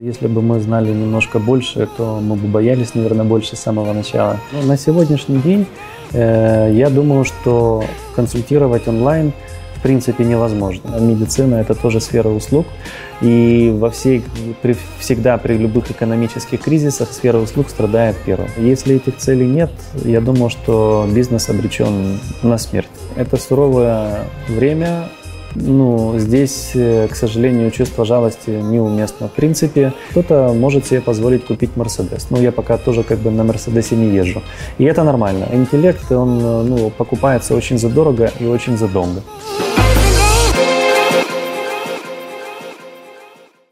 Если бы мы знали немножко больше, то мы бы боялись, наверное, больше с самого начала. Но на сегодняшний день э, я думаю, что консультировать онлайн в принципе невозможно. Медицина – это тоже сфера услуг, и во всей, при, всегда при любых экономических кризисах сфера услуг страдает первым. Если этих целей нет, я думаю, что бизнес обречен на смерть. Это суровое время, ну, здесь, э, к сожалению, чувство жалости неуместно. В принципе, кто-то может себе позволить купить Мерседес. Но я пока тоже как бы на Мерседесе не езжу. И это нормально. Интеллект, он э, ну, покупается очень задорого и очень задолго.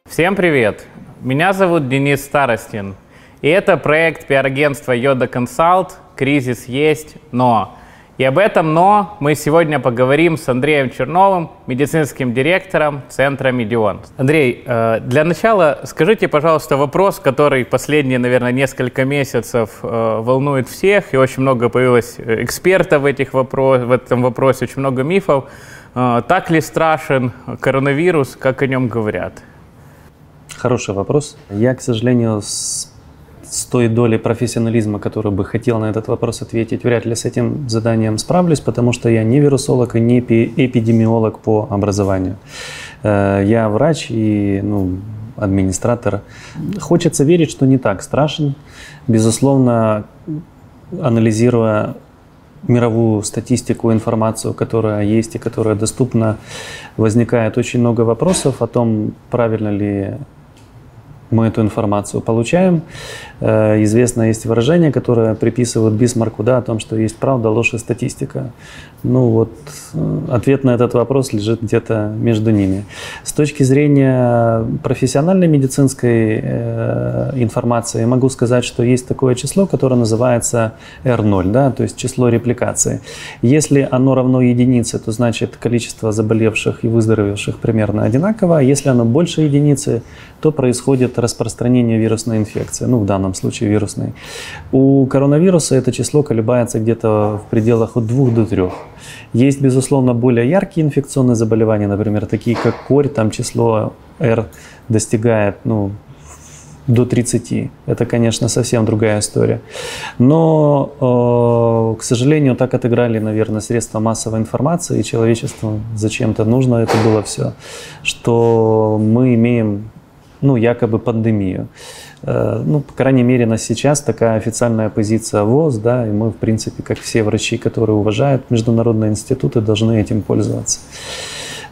Всем привет! Меня зовут Денис Старостин. И это проект пиар-агентства Йода Консалт «Кризис есть, но». И об этом «но» мы сегодня поговорим с Андреем Черновым, медицинским директором Центра «Миллион». Андрей, э, для начала скажите, пожалуйста, вопрос, который последние, наверное, несколько месяцев э, волнует всех, и очень много появилось экспертов в, этих вопрос, в этом вопросе, очень много мифов. Э, так ли страшен коронавирус, как о нем говорят? Хороший вопрос. Я, к сожалению, с с той долей профессионализма, который бы хотел на этот вопрос ответить, вряд ли с этим заданием справлюсь, потому что я не вирусолог и не эпидемиолог по образованию. Э, я врач и ну, администратор. Хочется верить, что не так страшен. Безусловно, анализируя мировую статистику, информацию, которая есть и которая доступна, возникает очень много вопросов о том, правильно ли мы эту информацию получаем. Э, известно есть выражение, которое приписывают Бисмарку, да, о том, что есть правда, ложь и статистика. Ну вот, э, ответ на этот вопрос лежит где-то между ними. С точки зрения профессиональной медицинской э, информации, могу сказать, что есть такое число, которое называется R0, да, то есть число репликации. Если оно равно единице, то значит количество заболевших и выздоровевших примерно одинаково. А если оно больше единицы, то происходит распространение вирусной инфекции, ну в данном случае вирусной. У коронавируса это число колебается где-то в пределах от 2 до 3. Есть, безусловно, более яркие инфекционные заболевания, например, такие как корь, там число R достигает ну, до 30. Это, конечно, совсем другая история. Но, э, к сожалению, так отыграли, наверное, средства массовой информации, и человечеству зачем-то нужно это было все, что мы имеем ну, якобы пандемию. Э, ну, по крайней мере, на сейчас такая официальная позиция ВОЗ, да, и мы, в принципе, как все врачи, которые уважают международные институты, должны этим пользоваться.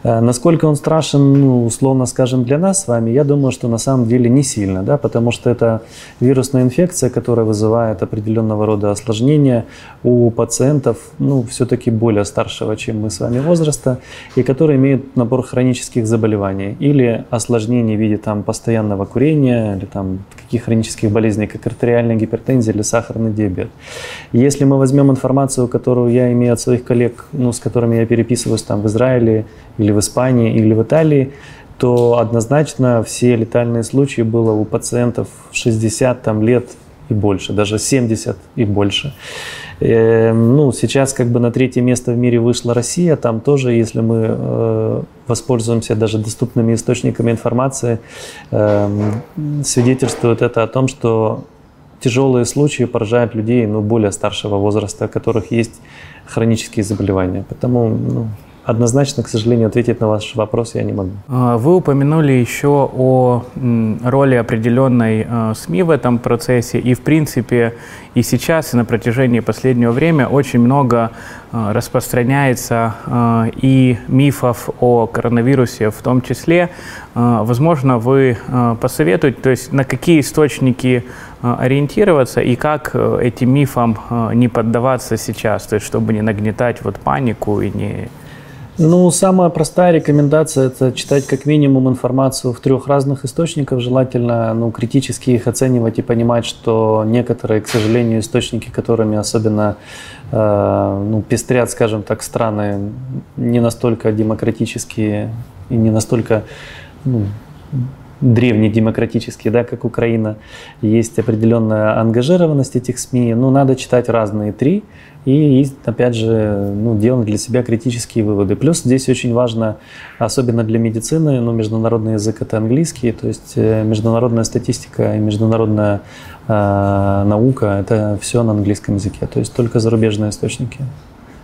Э, насколько он страшен, ну, условно скажем, для нас с вами, я думаю, что на самом деле не сильно, да, потому что это вирусная инфекция, которая вызывает определенного рода осложнения у пациентов, ну, все-таки более старшего, чем мы с вами возраста, и которые имеют набор хронических заболеваний или осложнений в виде там постоянного курения или там таких хронических болезней, как артериальная гипертензия или сахарный диабет. Если мы возьмем информацию, которую я имею от своих коллег, ну, с которыми я переписываюсь там в Израиле или в Испании, или в Италии, то однозначно все летальные случаи было у пациентов 60 там, лет и больше, даже 70 и больше. Э, ну, сейчас как бы на третье место в мире вышла Россия, там тоже, если мы э, воспользуемся даже доступными источниками информации, э, свидетельствует это о том, что тяжелые случаи поражают людей ну, более старшего возраста, у которых есть хронические заболевания. Потому ну, Однозначно, к сожалению, ответить на ваш вопрос я не могу. А, вы упомянули еще о роли определенной а, СМИ в этом процессе. И, в принципе, и сейчас, и на протяжении последнего времени очень много а, распространяется и мифов о коронавирусе в том числе. Возможно, вы посоветуете, то есть на какие источники ориентироваться и как э, этим мифам не поддаваться сейчас, то есть чтобы не нагнетать вот панику и не ну, самая простая рекомендация – это читать как минимум информацию в трех разных источниках. Желательно ну, критически их оценивать и понимать, что некоторые, к сожалению, источники, которыми особенно э, ну, пестрят, скажем так, страны, не настолько демократические и не настолько ну, древний демократический, да, как Украина, есть определенная ангажированность этих СМИ, ну, надо читать разные три и, опять же, ну, делать для себя критические выводы. Плюс здесь очень важно, особенно для медицины, ну, международный язык это английский, то есть э, международная статистика и международная э, наука это все на английском языке, то есть только зарубежные источники.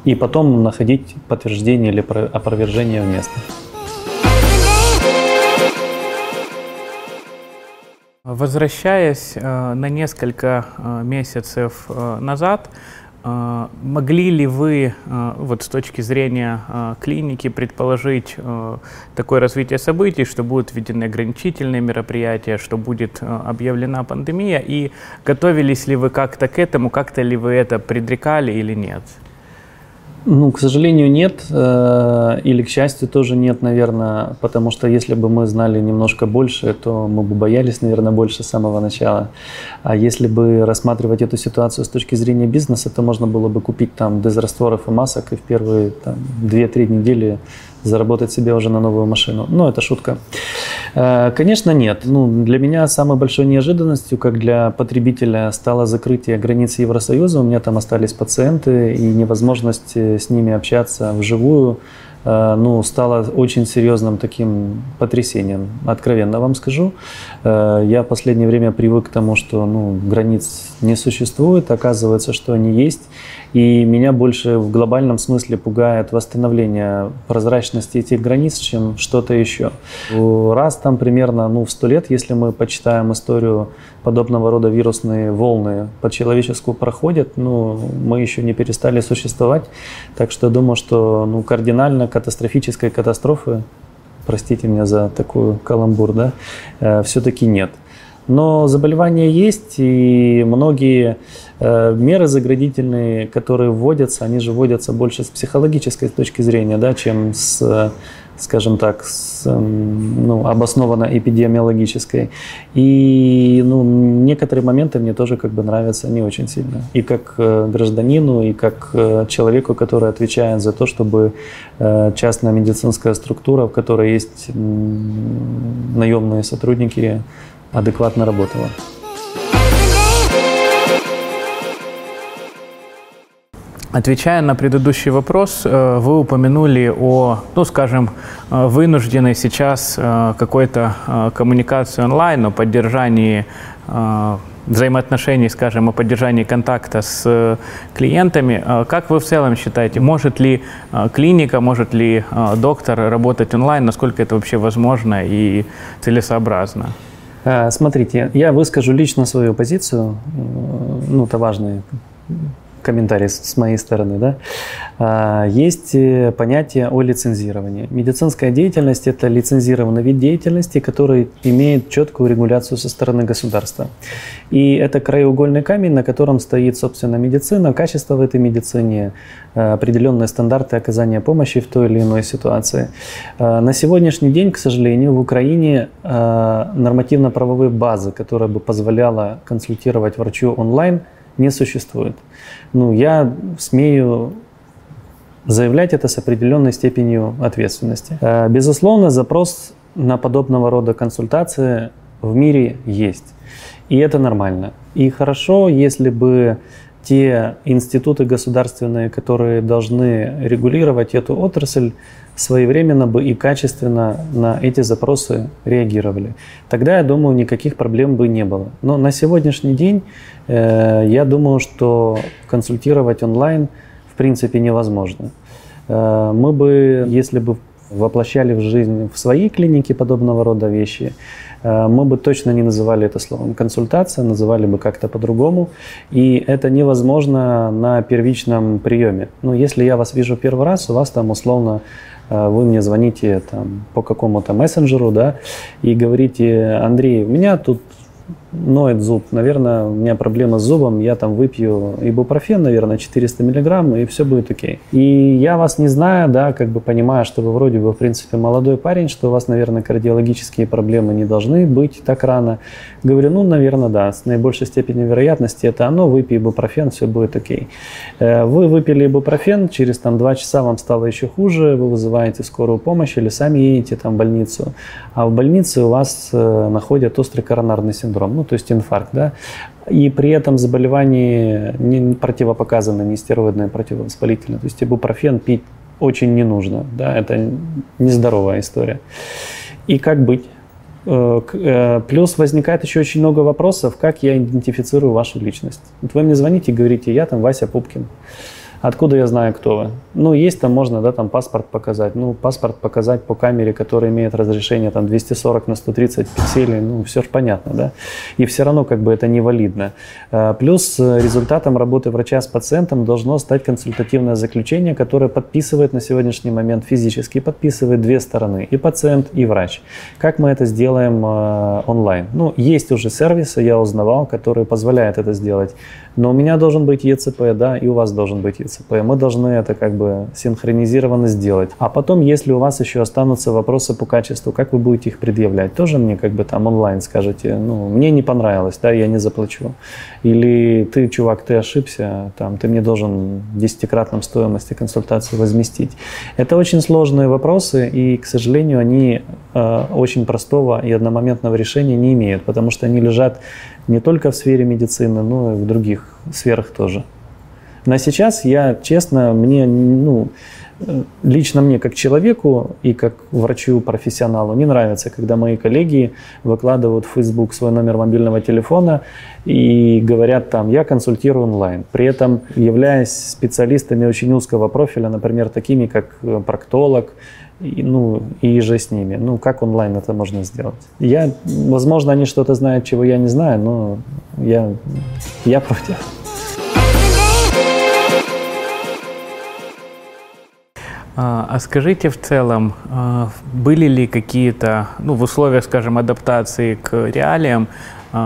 И потом находить подтверждение или опровержение в местных. Возвращаясь э, на несколько э, месяцев назад, могли ли вы, э, вот с точки зрения э, клиники, предположить такое развитие событий, что будут введены ограничительные мероприятия, что будет объявлена пандемия, и готовились ли вы как-то к этому, как-то ли вы это предрекали или нет? Ну, к сожалению, нет. Э, или, к счастью, тоже нет, наверное, потому что если бы мы знали немножко больше, то мы бы боялись, наверное, больше с самого начала. А если бы рассматривать эту ситуацию с точки зрения бизнеса, то можно было бы купить там дезрастворов и масок и в первые там, 2-3 недели заработать себе уже на новую машину. Ну, это шутка. Э, конечно, нет. Ну, для меня самой большой неожиданностью, как для потребителя, стало закрытие границ Евросоюза. У меня там остались пациенты, и невозможность э, с ними общаться вживую Э, ну, стало очень серьезным таким потрясением. Откровенно вам скажу. Я в последнее время привык к тому, что ну, границ не существует, оказывается, что они есть. И меня больше в глобальном смысле пугает восстановление прозрачности этих границ, чем что-то еще. Раз там примерно ну, в сто лет, если мы почитаем историю подобного рода вирусные волны по человечеству проходят, ну, мы еще не перестали существовать. Так что думаю, что ну, кардинально катастрофической катастрофы, простите меня за такую каламбур, да, э, все-таки нет. Но заболевания есть, и многие э, меры заградительные, которые вводятся, они же вводятся больше с психологической точки зрения, да, чем с скажем так, с, эм, ну, обоснованно эпидемиологической. И ну, некоторые моменты мне тоже как бы нравятся не очень сильно. И как э, гражданину, и как э, человеку, который отвечает за то, чтобы частная медицинская структура, в которой есть наемные сотрудники, адекватно работала. Отвечая на предыдущий вопрос, э, вы упомянули о, ну, скажем, э, вынужденной сейчас э, какой-то коммуникации онлайн, о поддержании взаимоотношений, скажем, о поддержании контакта с клиентами. Как вы в целом считаете, может ли клиника, может ли доктор работать онлайн, насколько это вообще возможно и целесообразно? Смотрите, я выскажу лично свою позицию, ну, это важный комментарий с моей стороны, да, а, есть э, понятие о лицензировании. Медицинская деятельность – это лицензированный вид деятельности, который имеет четкую регуляцию со стороны государства. И это краеугольный камень, на котором стоит, собственно, медицина, качество в этой медицине, э, определенные стандарты оказания помощи в той или иной ситуации. Э, на сегодняшний день, к сожалению, в Украине нормативно-правовой базы, которая бы позволяла консультировать врачу онлайн – не существует. Ну, я смею заявлять это с определенной степенью ответственности. Э, безусловно, запрос на подобного рода консультации в мире есть. И это нормально. И хорошо, если бы те институты государственные, которые должны регулировать эту отрасль, своевременно бы и качественно на эти запросы реагировали. Тогда, я думаю, никаких проблем бы не было. Но на сегодняшний день э, я думаю, что консультировать онлайн в принципе невозможно. Э, мы бы, если бы воплощали в жизнь в своей клинике подобного рода вещи, мы бы точно не называли это словом консультация, называли бы как-то по-другому. И это невозможно на первичном приеме. Ну, если я вас вижу первый раз, у вас там условно а, вы мне звоните там, по какому-то мессенджеру, да, и говорите, Андрей, у меня тут ноет зуб, наверное, у меня проблема с зубом, я там выпью ибупрофен, наверное, 400 миллиграмм, и все будет окей. И я вас не знаю, да, как бы понимаю, что вы вроде бы, в принципе, молодой парень, что у вас, наверное, кардиологические проблемы не должны быть так рано. Говорю, ну, наверное, да, с наибольшей степенью вероятности это оно, выпей ибупрофен, все будет окей. Э, вы выпили ибупрофен, через там два часа вам стало еще хуже, вы вызываете скорую помощь или сами едете там в больницу, а в больнице у вас э, находят острый коронарный синдром, ну, то есть инфаркт, да, и при этом заболевание не противопоказано, не стероидное, противовоспалительное. То есть ибупрофен пить очень не нужно, да, это нездоровая история. И как быть? Э, э, плюс возникает еще очень много вопросов, как я идентифицирую вашу личность. Вот вы мне звоните и говорите, я там Вася Пупкин. Откуда я знаю, кто вы? Ну, есть там, можно, да, там паспорт показать. Ну, паспорт показать по камере, которая имеет разрешение там 240 на 130 пикселей, ну, все же понятно, да? И все равно как бы это невалидно. А, плюс э, результатом работы врача с пациентом должно стать консультативное заключение, которое подписывает на сегодняшний момент физически, подписывает две стороны, и пациент, и врач. Как мы это сделаем э, онлайн? Ну, есть уже сервисы, я узнавал, которые позволяют это сделать. Но у меня должен быть ЕЦП, да, и у вас должен быть ЕЦП. Мы должны это как бы синхронизированно сделать. А потом, если у вас еще останутся вопросы по качеству, как вы будете их предъявлять? Тоже мне как бы там онлайн скажете, ну, мне не понравилось, да, я не заплачу. Или ты, чувак, ты ошибся, там, ты мне должен десятикратном стоимости консультации возместить. Это очень сложные вопросы, и, к сожалению, они э, очень простого и одномоментного решения не имеют, потому что они лежат не только в сфере медицины, но и в других сферах тоже. На сейчас я, честно, мне, ну, лично мне как человеку и как врачу-профессионалу не нравится, когда мои коллеги выкладывают в Facebook свой номер мобильного телефона и говорят там, я консультирую онлайн. При этом являясь специалистами очень узкого профиля, например, такими как проктолог, и, ну, и же с ними. Ну, как онлайн это можно сделать? Я, возможно, они что-то знают, чего я не знаю, но я, я против. А, а скажите в целом, а, были ли какие-то, ну, в условиях, скажем, адаптации к реалиям,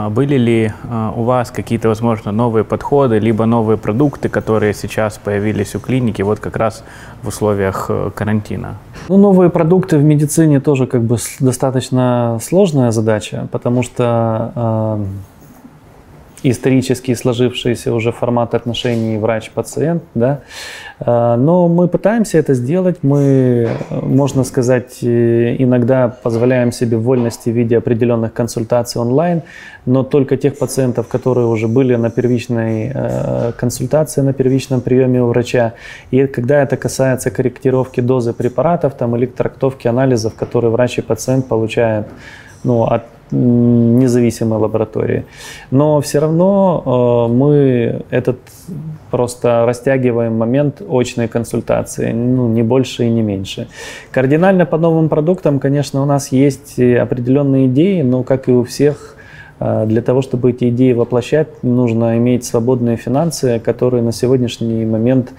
были ли а, у вас какие-то, возможно, новые подходы, либо новые продукты, которые сейчас появились у клиники, вот как раз в условиях э, карантина? Ну, новые продукты в медицине тоже как бы достаточно сложная задача, потому что э, исторически сложившийся уже формат отношений врач-пациент, да. А, но мы пытаемся это сделать, мы, можно сказать, э, иногда позволяем себе вольности в виде определенных консультаций онлайн, но только тех пациентов, которые уже были на первичной э, консультации, на первичном приеме у врача. И когда это касается корректировки дозы препаратов там, или трактовки анализов, которые врач и пациент получают ну, от независимой лаборатории. Но все равно э, мы этот просто растягиваем момент очной консультации, ну, не больше и не меньше. Кардинально по новым продуктам, конечно, у нас есть определенные идеи, но, как и у всех, э, для того, чтобы эти идеи воплощать, нужно иметь свободные финансы, которые на сегодняшний момент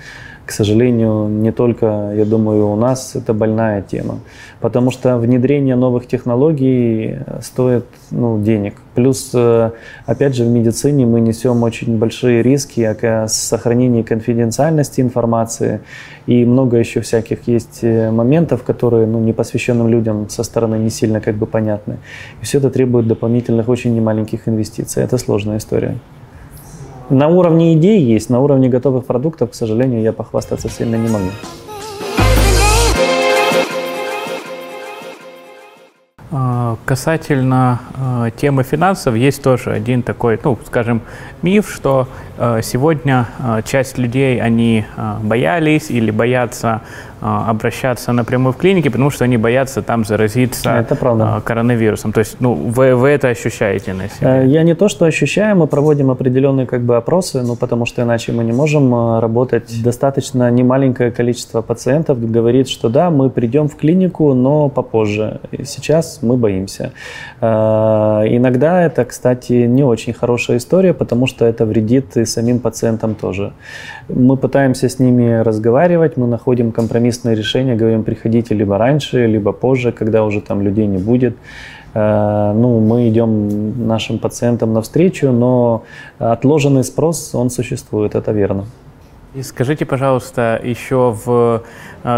к сожалению, не только, я думаю, у нас это больная тема. Потому что внедрение новых технологий стоит ну, денег. Плюс, э, опять же, в медицине мы несем очень большие риски о сохранении конфиденциальности информации. И много еще всяких есть э, моментов, которые ну, непосвященным людям со стороны не сильно как бы понятны. И все это требует дополнительных очень немаленьких инвестиций. Это сложная история. На уровне идей есть, на уровне готовых продуктов, к сожалению, я похвастаться сильно не могу. А, касательно э, темы финансов, есть тоже один такой, ну, скажем, миф, что э, сегодня э, часть людей, они боялись или боятся обращаться напрямую в клинике, потому что они боятся там заразиться это правда. А, коронавирусом. То есть, ну, вы, вы это ощущаете на себе? Э, я не то, что ощущаю, мы проводим определенные как бы опросы, ну, потому что иначе мы не можем э, работать. Достаточно немаленькое количество пациентов говорит, что да, мы придем в клинику, но попозже. Сейчас мы боимся. Э, иногда это, кстати, не очень хорошая история, потому что это вредит и самим пациентам тоже. Мы пытаемся с ними разговаривать, мы находим компромиссные решения, говорим, приходите либо раньше, либо позже, когда уже там людей не будет. ну, мы идем нашим пациентам навстречу, но отложенный спрос, он существует, это верно. И скажите, пожалуйста, еще в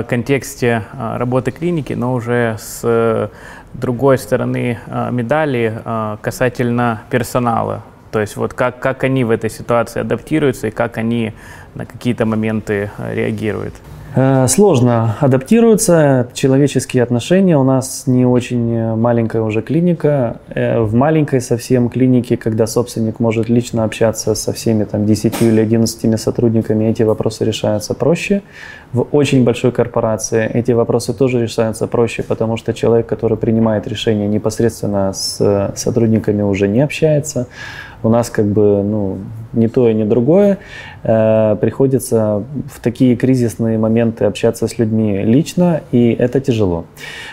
контексте работы клиники, но уже с другой стороны медали касательно персонала. То есть вот как, как они в этой ситуации адаптируются и как они на какие-то моменты реагируют? Э, сложно адаптируются человеческие отношения. У нас не очень маленькая уже клиника. Э, в маленькой совсем клинике, когда собственник может лично общаться со всеми там, 10 или 11 сотрудниками, эти вопросы решаются проще. В очень большой корпорации эти вопросы тоже решаются проще, потому что человек, который принимает решение непосредственно с сотрудниками, уже не общается. У нас как бы ну, ни то и ни другое. Э, приходится в такие кризисные моменты общаться с людьми лично, и это тяжело.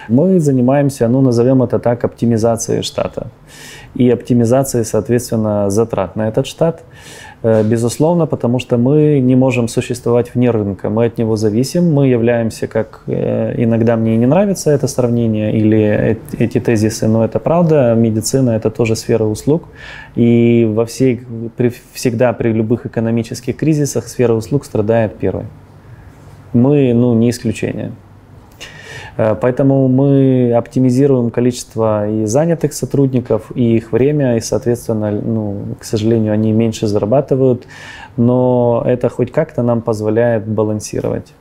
Мы занимаемся, ну, назовем это так, оптимизацией штата и оптимизацией, соответственно, затрат на этот штат. Э, безусловно, потому что мы не можем существовать вне рынка, мы от него зависим, мы являемся, как э, иногда мне не нравится это сравнение или эти тезисы, но это правда, медицина это тоже сфера услуг, и во всей, при, всегда при любых экономических кризисах сфера услуг страдает первой. Мы, ну, не исключение. Э, поэтому мы оптимизируем количество и занятых сотрудников, и их время, и, соответственно, ну, к сожалению, они меньше зарабатывают, но это хоть как-то нам позволяет балансировать.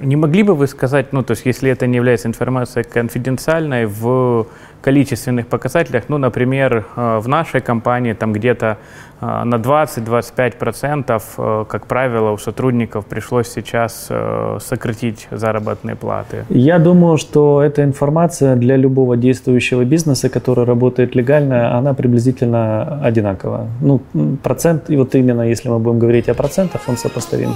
Не могли бы вы сказать, ну, то есть, если это не является информацией конфиденциальной, в количественных показателях, ну, например, э, в нашей компании там где-то э, на 20-25%, э, как правило, у сотрудников пришлось сейчас сократить заработные платы. Я думаю, что эта информация для любого действующего бизнеса, который работает легально, она приблизительно одинакова. Ну, процент, и вот именно если мы будем говорить о процентах, он сопоставим.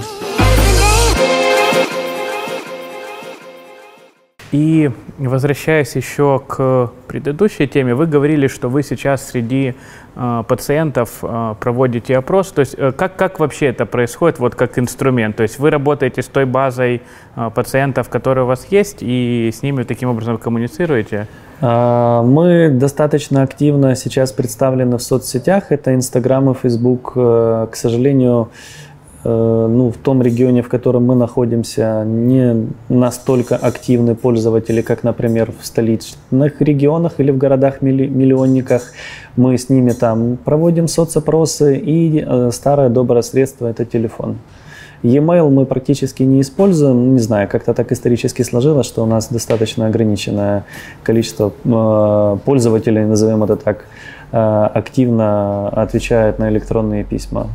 И возвращаясь еще к предыдущей теме, вы говорили, что вы сейчас среди э, пациентов э, проводите опрос. То есть э, как, как вообще это происходит, вот как инструмент? То есть вы работаете с той базой э, пациентов, которые у вас есть, и с ними таким образом коммуницируете? А, мы достаточно активно сейчас представлены в соцсетях. Это Инстаграм и Фейсбук. К сожалению, Э, ну, в том регионе, в котором мы находимся, не настолько активны пользователи, как, например, в столичных регионах или в городах-миллионниках. Мы с ними там проводим соцопросы, и э, старое доброе средство – это телефон. E-mail мы практически не используем, не знаю, как-то так исторически сложилось, что у нас достаточно ограниченное количество э, пользователей, назовем это так, активно отвечают на электронные письма.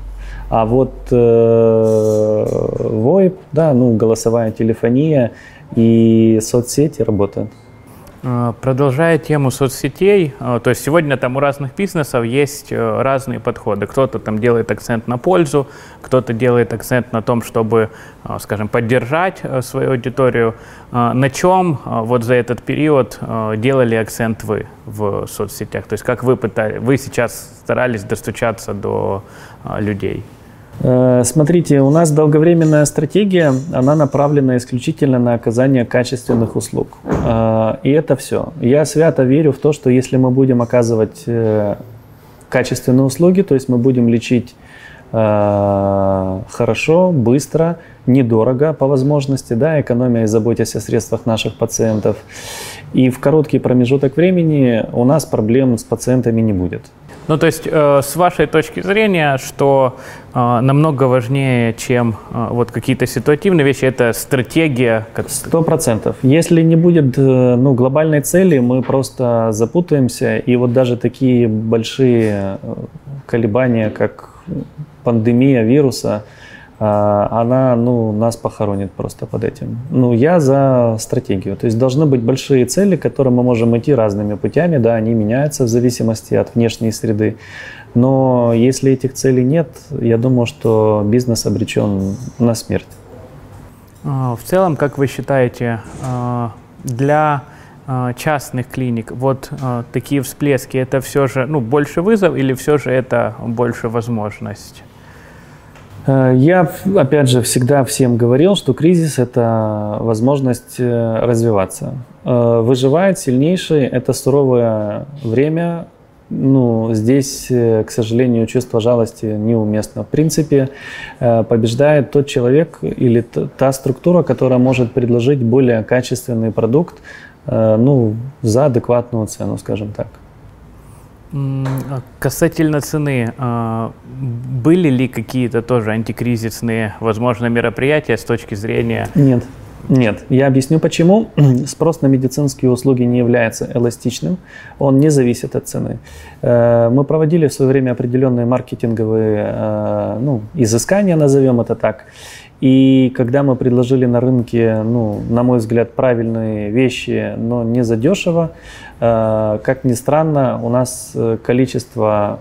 А вот э, VoIP, да, ну, голосовая телефония и соцсети работают. А, продолжая тему соцсетей, а, то есть сегодня там у разных бизнесов есть э, разные подходы. Кто-то там делает акцент на пользу, кто-то делает акцент на том, чтобы, а, скажем, поддержать э, свою аудиторию. На чем вот за этот период делали акцент вы в соцсетях? То есть как вы, пытали, вы сейчас старались достучаться до людей? Э, смотрите, у нас долговременная стратегия, она направлена исключительно на оказание качественных услуг. Э, и это все. Я свято верю в то, что если мы будем оказывать э, качественные услуги, то есть мы будем лечить хорошо, быстро, недорого по возможности, да, экономия и заботясь о средствах наших пациентов. И в короткий промежуток времени у нас проблем с пациентами не будет. Ну, то есть, э, с вашей точки зрения, что э, намного важнее, чем э, вот какие-то ситуативные вещи, это стратегия? Сто процентов. Если не будет э, ну, глобальной цели, мы просто запутаемся, и вот даже такие большие э, колебания, как пандемия вируса, она ну, нас похоронит просто под этим. Ну, я за стратегию. То есть должны быть большие цели, к которым мы можем идти разными путями, да, они меняются в зависимости от внешней среды. Но если этих целей нет, я думаю, что бизнес обречен на смерть. А, в целом, как вы считаете, а, для частных клиник, вот такие всплески, это все же ну, больше вызов или все же это больше возможность? Э, я, опять же, всегда всем говорил, что кризис – это возможность э, развиваться. Э, выживает сильнейший – это суровое время. Ну, здесь, к сожалению, чувство жалости неуместно. В принципе, побеждает тот человек или та структура, которая может предложить более качественный продукт ну, за адекватную цену, скажем так. А касательно цены, а, были ли какие-то тоже антикризисные, возможно, мероприятия с точки зрения... Нет. Нет, я объясню почему. Спрос на медицинские услуги не является эластичным, он не зависит от цены. Э, мы проводили в свое время определенные маркетинговые э, ну, изыскания, назовем это так. И когда мы предложили на рынке, ну, на мой взгляд, правильные вещи, но не задешево, э, как ни странно, у нас э, количество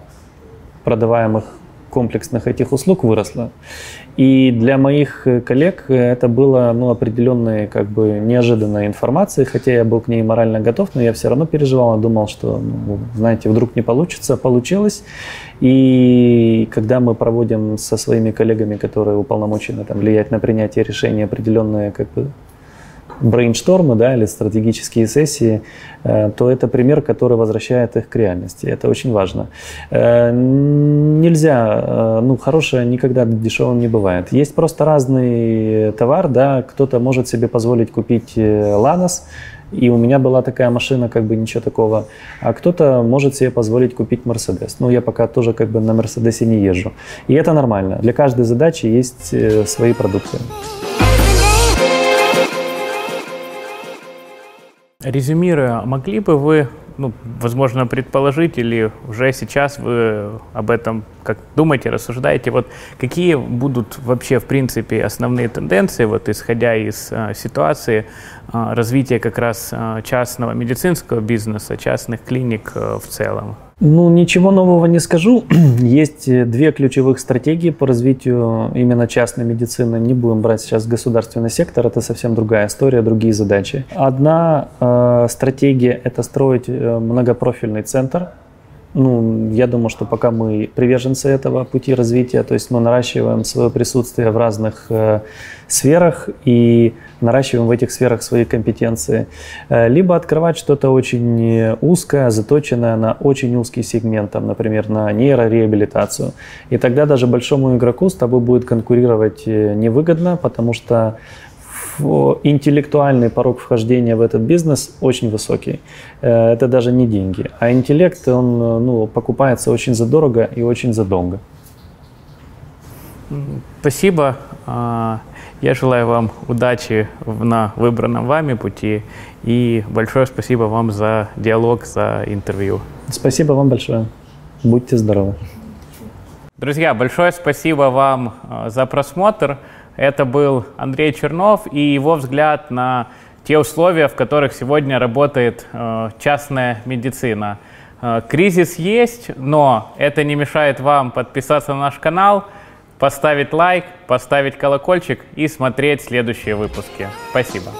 продаваемых комплексных этих услуг выросло. И для моих э, коллег это было ну, определенной как бы неожиданной информацией, хотя я был к ней морально готов, но я все равно переживал и думал, что, ну, знаете, вдруг не получится. Получилось. И когда мы проводим со своими коллегами, которые уполномочены там, влиять на принятие решений определенные как бы, брейнштормы да, или стратегические сессии, э, то это пример, который возвращает их к реальности. Это очень важно. Э, нельзя, э, ну, хорошее никогда дешевым не бывает. Есть просто разный товар, да, кто-то может себе позволить купить Ланос, и у меня была такая машина, как бы ничего такого. А кто-то может себе позволить купить Мерседес. Ну, я пока тоже как бы на Мерседесе не езжу. И это нормально. Для каждой задачи есть свои продукты. Резюмируя, могли бы вы, ну, возможно, предположить или уже сейчас вы об этом как думаете, рассуждаете, вот какие будут вообще, в принципе, основные тенденции, вот исходя из а, ситуации а, развития как раз а, частного медицинского бизнеса, частных клиник а, в целом? Ну, ничего нового не скажу. Есть э, две ключевых стратегии по развитию именно частной медицины. Не будем брать сейчас государственный сектор, это совсем другая история, другие задачи. Одна э, стратегия – это строить э, многопрофильный центр, ну, я думаю, что пока мы приверженцы этого пути развития, то есть мы наращиваем свое присутствие в разных э, сферах и наращиваем в этих сферах свои компетенции, э, либо открывать что-то очень узкое, заточенное на очень узкий сегмент, там, например, на нейрореабилитацию. И тогда даже большому игроку с тобой будет конкурировать э, невыгодно, потому что интеллектуальный порог вхождения в этот бизнес очень высокий. Э, это даже не деньги. А интеллект, он ну, покупается очень задорого и очень задолго. Спасибо. А, я желаю вам удачи на выбранном вами пути. И большое спасибо вам за диалог, за интервью. Спасибо вам большое. Будьте здоровы. Друзья, большое спасибо вам а, за просмотр. Это был Андрей Чернов и его взгляд на те условия, в которых сегодня работает э, частная медицина. Э, кризис есть, но это не мешает вам подписаться на наш канал, поставить лайк, поставить колокольчик и смотреть следующие выпуски. Спасибо.